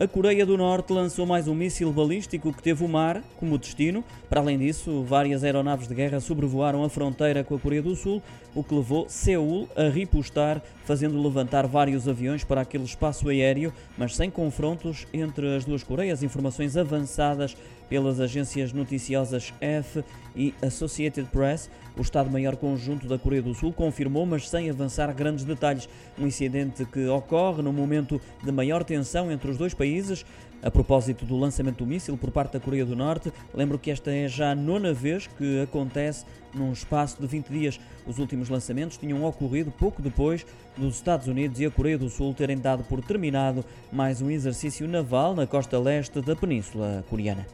A Coreia do Norte lançou mais um míssil balístico que teve o mar como destino. Para além disso, várias aeronaves de guerra sobrevoaram a fronteira com a Coreia do Sul, o que levou Seul a ripostar, fazendo levantar vários aviões para aquele espaço aéreo, mas sem confrontos entre as duas Coreias. Informações avançadas pelas agências noticiosas F e Associated Press. O Estado-Maior Conjunto da Coreia do Sul confirmou, mas sem avançar grandes detalhes, um incidente que ocorre no momento de maior tensão entre os dois países países. A propósito do lançamento do míssil por parte da Coreia do Norte, lembro que esta é já a nona vez que acontece num espaço de 20 dias. Os últimos lançamentos tinham ocorrido pouco depois dos Estados Unidos e a Coreia do Sul terem dado por terminado mais um exercício naval na costa leste da Península Coreana.